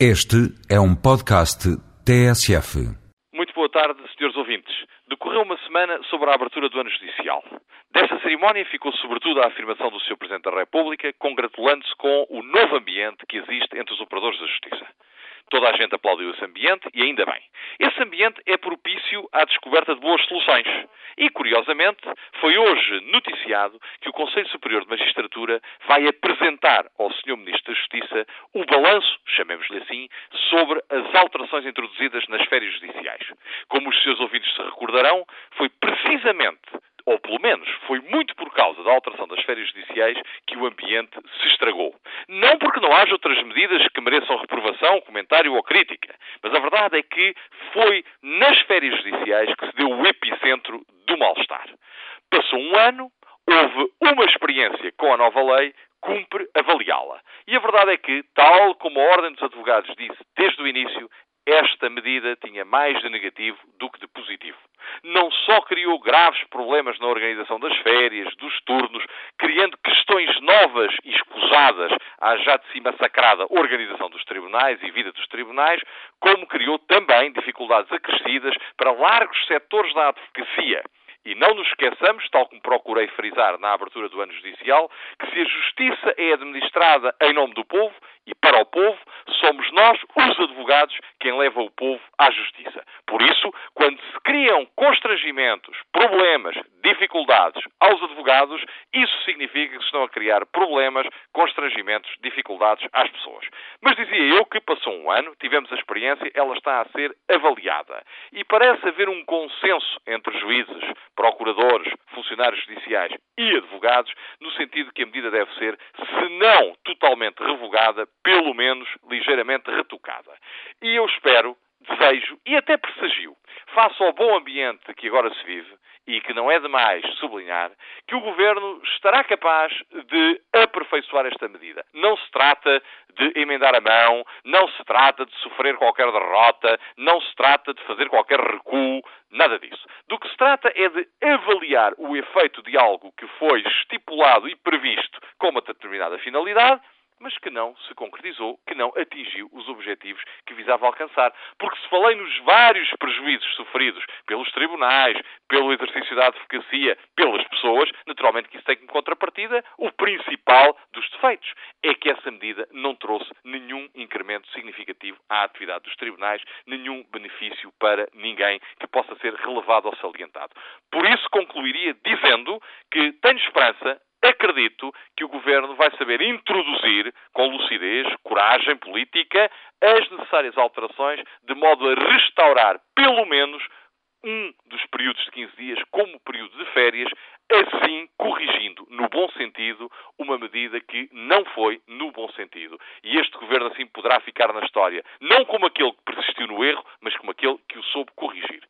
Este é um podcast TSF. Muito boa tarde, senhores ouvintes. Decorreu uma semana sobre a abertura do ano judicial. Desta cerimónia ficou sobretudo a afirmação do Sr. Presidente da República, congratulando-se com o novo ambiente que existe entre os operadores da justiça. Toda a gente aplaudiu esse ambiente e ainda bem. Esse ambiente é propício à descoberta de boas soluções. E, curiosamente, foi hoje noticiado que o Conselho Superior de Magistratura vai apresentar ao Sr. Ministro da Justiça o balanço, chamemos-lhe assim, sobre as alterações introduzidas nas férias judiciais. Como os seus ouvintes se recordarão, foi precisamente ou pelo menos foi muito por causa da alteração das férias judiciais que o ambiente se estragou. Não porque não haja outras medidas que mereçam reprovação, comentário ou crítica, mas a verdade é que foi nas férias judiciais que se deu o epicentro do mal-estar. Passou um ano, houve uma experiência com a nova lei, cumpre avaliá-la. E a verdade é que, tal como a Ordem dos Advogados disse desde o início, esta medida tinha mais de negativo do que de positivo. Não só criou graves problemas na organização das férias, dos turnos, criando questões novas e escusadas à já de si massacrada organização dos tribunais e vida dos tribunais, como criou também dificuldades acrescidas para largos setores da advocacia. E não nos esqueçamos, tal como procurei frisar na abertura do ano judicial, que se a justiça é administrada em nome do povo e para o povo, somos nós, os advogados, quem leva o povo à justiça. Por isso, quando se criam constrangimentos, problemas, dificuldades aos advogados, isso significa que estão a criar problemas, constrangimentos, dificuldades às pessoas. Mas dizia eu que passou um ano, tivemos a experiência, ela está a ser avaliada. E parece haver um consenso entre juízes, procuradores, funcionários judiciais e advogados, no sentido que a medida deve ser, se não totalmente revogada, pelo menos ligeiramente retocada. E eu espero, desejo e até pressagio, face ao bom ambiente que agora se vive, e que não é demais sublinhar, que o Governo estará capaz de aperfeiçoar esta medida. Não se trata de emendar a mão, não se trata de sofrer qualquer derrota, não se trata de fazer qualquer recuo, nada disso. Do que se trata é de avaliar o efeito de algo que foi estipulado e previsto com uma determinada finalidade mas que não se concretizou, que não atingiu os objetivos que visava alcançar. Porque se falei nos vários prejuízos sofridos pelos tribunais, pelo exercício da advocacia, pelas pessoas, naturalmente que isso tem como contrapartida o principal dos defeitos. É que essa medida não trouxe nenhum incremento significativo à atividade dos tribunais, nenhum benefício para ninguém que possa ser relevado ou salientado. Por isso concluiria dizendo que tenho esperança acredito que o governo vai saber introduzir com lucidez, coragem política, as necessárias alterações, de modo a restaurar, pelo menos, um dos períodos de 15 dias como período de férias, assim corrigindo, no bom sentido, uma medida que não foi no bom sentido. E este governo assim poderá ficar na história, não como aquele que persistiu no erro, mas como aquele que o soube corrigir.